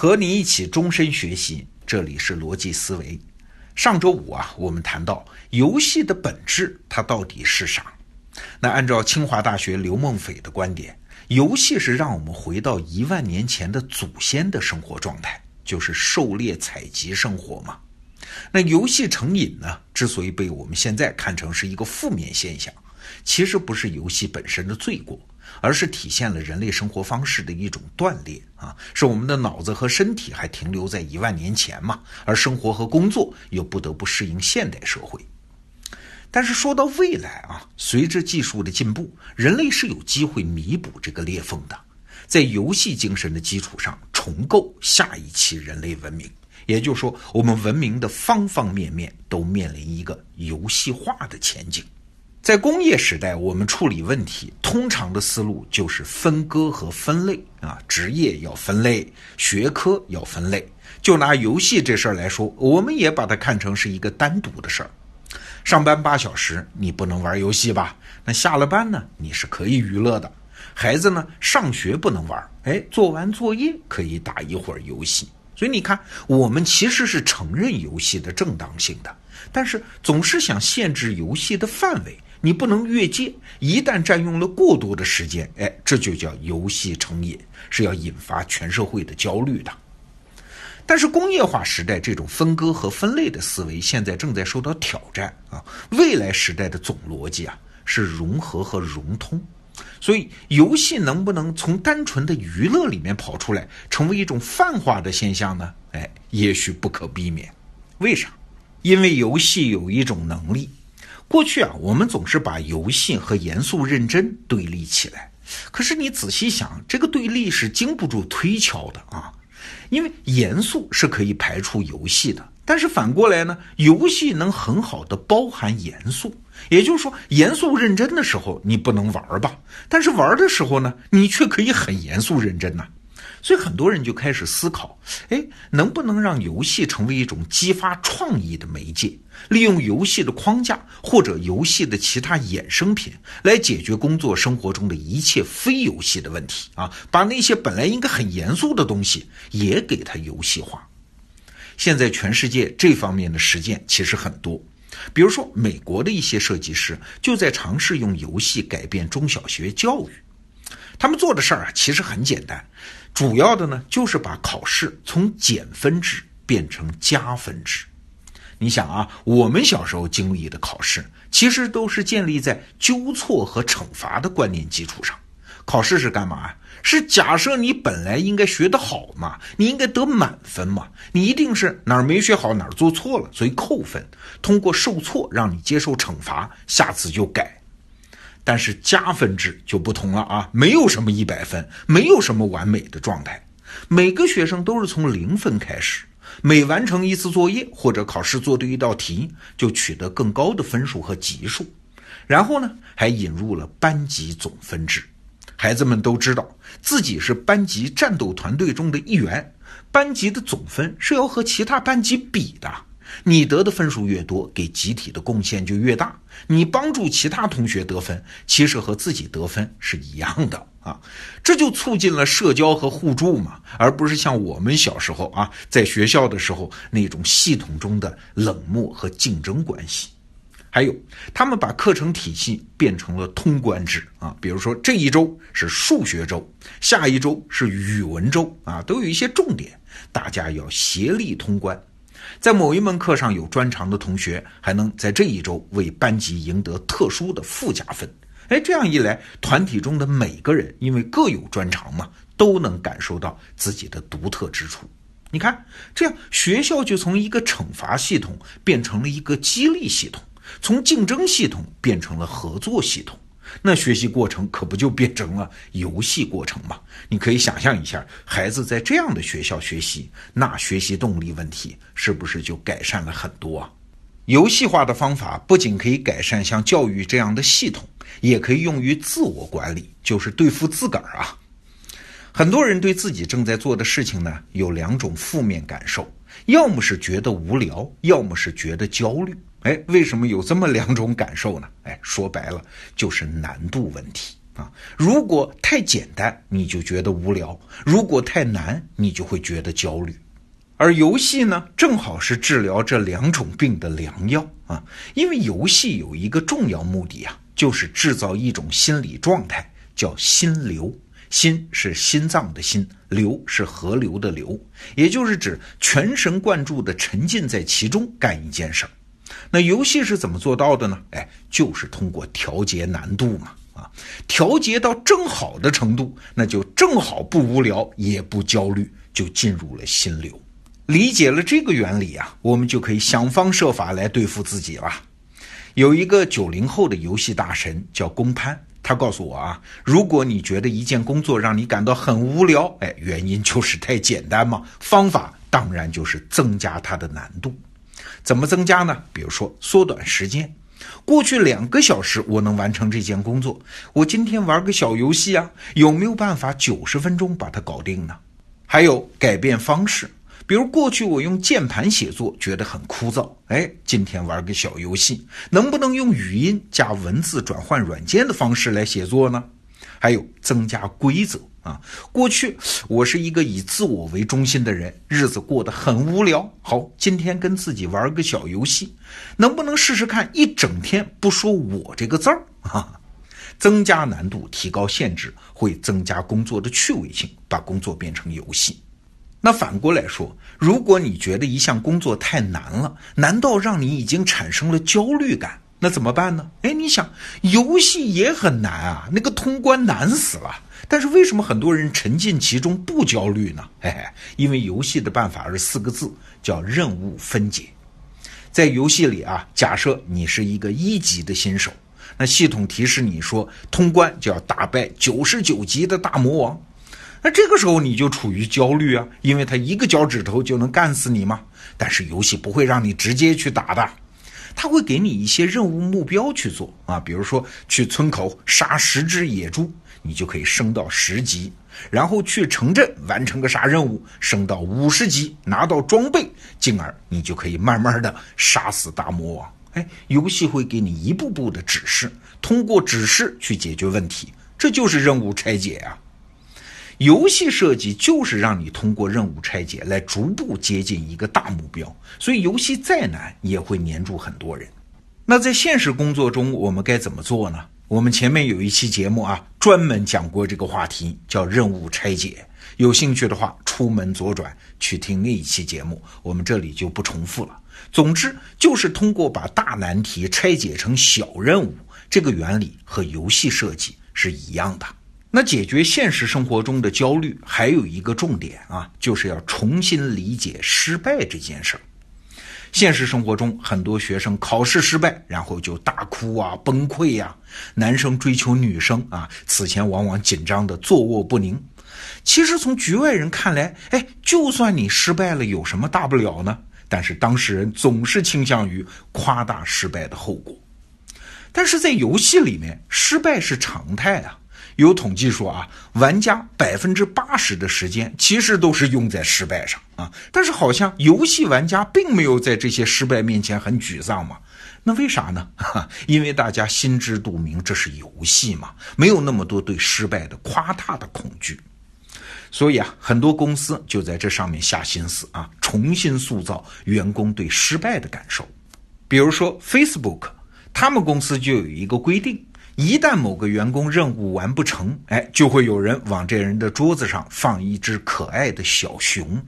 和你一起终身学习，这里是逻辑思维。上周五啊，我们谈到游戏的本质，它到底是啥？那按照清华大学刘梦斐的观点，游戏是让我们回到一万年前的祖先的生活状态，就是狩猎采集生活嘛。那游戏成瘾呢，之所以被我们现在看成是一个负面现象，其实不是游戏本身的罪过。而是体现了人类生活方式的一种断裂啊，是我们的脑子和身体还停留在一万年前嘛，而生活和工作又不得不适应现代社会。但是说到未来啊，随着技术的进步，人类是有机会弥补这个裂缝的，在游戏精神的基础上重构下一期人类文明。也就是说，我们文明的方方面面都面临一个游戏化的前景。在工业时代，我们处理问题通常的思路就是分割和分类啊，职业要分类，学科要分类。就拿游戏这事儿来说，我们也把它看成是一个单独的事儿。上班八小时，你不能玩游戏吧？那下了班呢，你是可以娱乐的。孩子呢，上学不能玩，哎，做完作业可以打一会儿游戏。所以你看，我们其实是承认游戏的正当性的，但是总是想限制游戏的范围。你不能越界，一旦占用了过多的时间，哎，这就叫游戏成瘾，是要引发全社会的焦虑的。但是工业化时代这种分割和分类的思维现在正在受到挑战啊！未来时代的总逻辑啊是融合和融通，所以游戏能不能从单纯的娱乐里面跑出来，成为一种泛化的现象呢？哎，也许不可避免。为啥？因为游戏有一种能力。过去啊，我们总是把游戏和严肃认真对立起来。可是你仔细想，这个对立是经不住推敲的啊。因为严肃是可以排除游戏的，但是反过来呢，游戏能很好的包含严肃。也就是说，严肃认真的时候你不能玩吧？但是玩的时候呢，你却可以很严肃认真呐。所以很多人就开始思考，哎，能不能让游戏成为一种激发创意的媒介？利用游戏的框架或者游戏的其他衍生品来解决工作生活中的一切非游戏的问题啊！把那些本来应该很严肃的东西也给它游戏化。现在全世界这方面的实践其实很多，比如说美国的一些设计师就在尝试用游戏改变中小学教育。他们做的事儿啊，其实很简单。主要的呢，就是把考试从减分制变成加分制。你想啊，我们小时候经历的考试，其实都是建立在纠错和惩罚的观念基础上。考试是干嘛呀？是假设你本来应该学得好嘛，你应该得满分嘛，你一定是哪儿没学好，哪儿做错了，所以扣分。通过受挫让你接受惩罚，下次就改。但是加分制就不同了啊，没有什么一百分，没有什么完美的状态，每个学生都是从零分开始，每完成一次作业或者考试做对一道题，就取得更高的分数和级数。然后呢，还引入了班级总分制，孩子们都知道自己是班级战斗团队中的一员，班级的总分是要和其他班级比的。你得的分数越多，给集体的贡献就越大。你帮助其他同学得分，其实和自己得分是一样的啊。这就促进了社交和互助嘛，而不是像我们小时候啊，在学校的时候那种系统中的冷漠和竞争关系。还有，他们把课程体系变成了通关制啊，比如说这一周是数学周，下一周是语文周啊，都有一些重点，大家要协力通关。在某一门课上有专长的同学，还能在这一周为班级赢得特殊的附加分。哎，这样一来，团体中的每个人因为各有专长嘛，都能感受到自己的独特之处。你看，这样学校就从一个惩罚系统变成了一个激励系统，从竞争系统变成了合作系统。那学习过程可不就变成了游戏过程吗？你可以想象一下，孩子在这样的学校学习，那学习动力问题是不是就改善了很多啊？游戏化的方法不仅可以改善像教育这样的系统，也可以用于自我管理，就是对付自个儿啊。很多人对自己正在做的事情呢，有两种负面感受，要么是觉得无聊，要么是觉得焦虑。哎，为什么有这么两种感受呢？哎，说白了就是难度问题啊。如果太简单，你就觉得无聊；如果太难，你就会觉得焦虑。而游戏呢，正好是治疗这两种病的良药啊。因为游戏有一个重要目的啊，就是制造一种心理状态，叫心流。心是心脏的心，流是河流的流，也就是指全神贯注的沉浸在其中干一件事儿。那游戏是怎么做到的呢？哎，就是通过调节难度嘛，啊，调节到正好的程度，那就正好不无聊也不焦虑，就进入了心流。理解了这个原理啊，我们就可以想方设法来对付自己了。有一个九零后的游戏大神叫龚潘。他告诉我啊，如果你觉得一件工作让你感到很无聊，哎，原因就是太简单嘛。方法当然就是增加它的难度。怎么增加呢？比如说缩短时间。过去两个小时我能完成这件工作，我今天玩个小游戏啊，有没有办法九十分钟把它搞定呢？还有改变方式。比如过去我用键盘写作觉得很枯燥，哎，今天玩个小游戏，能不能用语音加文字转换软件的方式来写作呢？还有增加规则啊，过去我是一个以自我为中心的人，日子过得很无聊。好，今天跟自己玩个小游戏，能不能试试看一整天不说我这个字儿 啊？增加难度，提高限制，会增加工作的趣味性，把工作变成游戏。那反过来说，如果你觉得一项工作太难了，难道让你已经产生了焦虑感？那怎么办呢？哎，你想，游戏也很难啊，那个通关难死了。但是为什么很多人沉浸其中不焦虑呢？嘿嘿，因为游戏的办法是四个字，叫任务分解。在游戏里啊，假设你是一个一级的新手，那系统提示你说，通关就要打败九十九级的大魔王。那这个时候你就处于焦虑啊，因为他一个脚趾头就能干死你嘛。但是游戏不会让你直接去打的，他会给你一些任务目标去做啊，比如说去村口杀十只野猪，你就可以升到十级；然后去城镇完成个啥任务，升到五十级，拿到装备，进而你就可以慢慢的杀死大魔王。哎，游戏会给你一步步的指示，通过指示去解决问题，这就是任务拆解啊。游戏设计就是让你通过任务拆解来逐步接近一个大目标，所以游戏再难也会黏住很多人。那在现实工作中，我们该怎么做呢？我们前面有一期节目啊，专门讲过这个话题，叫任务拆解。有兴趣的话，出门左转去听那一期节目，我们这里就不重复了。总之，就是通过把大难题拆解成小任务，这个原理和游戏设计是一样的。那解决现实生活中的焦虑，还有一个重点啊，就是要重新理解失败这件事儿。现实生活中，很多学生考试失败，然后就大哭啊、崩溃呀；男生追求女生啊，此前往往紧张的坐卧不宁。其实从局外人看来，哎，就算你失败了，有什么大不了呢？但是当事人总是倾向于夸大失败的后果。但是在游戏里面，失败是常态啊。有统计说啊，玩家百分之八十的时间其实都是用在失败上啊。但是好像游戏玩家并没有在这些失败面前很沮丧嘛？那为啥呢？因为大家心知肚明，这是游戏嘛，没有那么多对失败的夸大的恐惧。所以啊，很多公司就在这上面下心思啊，重新塑造员工对失败的感受。比如说 Facebook，他们公司就有一个规定。一旦某个员工任务完不成，哎，就会有人往这人的桌子上放一只可爱的小熊。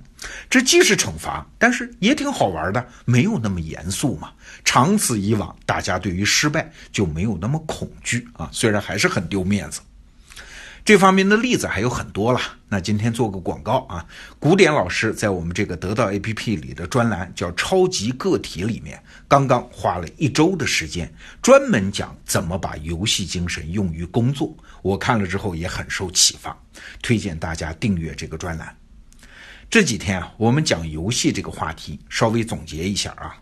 这既是惩罚，但是也挺好玩的，没有那么严肃嘛。长此以往，大家对于失败就没有那么恐惧啊。虽然还是很丢面子。这方面的例子还有很多了。那今天做个广告啊，古典老师在我们这个得到 APP 里的专栏叫“超级个体”里面，刚刚花了一周的时间，专门讲怎么把游戏精神用于工作。我看了之后也很受启发，推荐大家订阅这个专栏。这几天啊，我们讲游戏这个话题，稍微总结一下啊，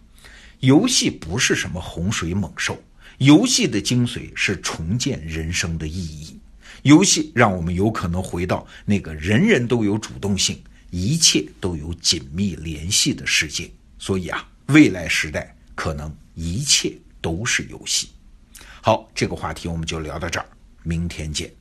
游戏不是什么洪水猛兽，游戏的精髓是重建人生的意义。游戏让我们有可能回到那个人人都有主动性、一切都有紧密联系的世界。所以啊，未来时代可能一切都是游戏。好，这个话题我们就聊到这儿。明天见。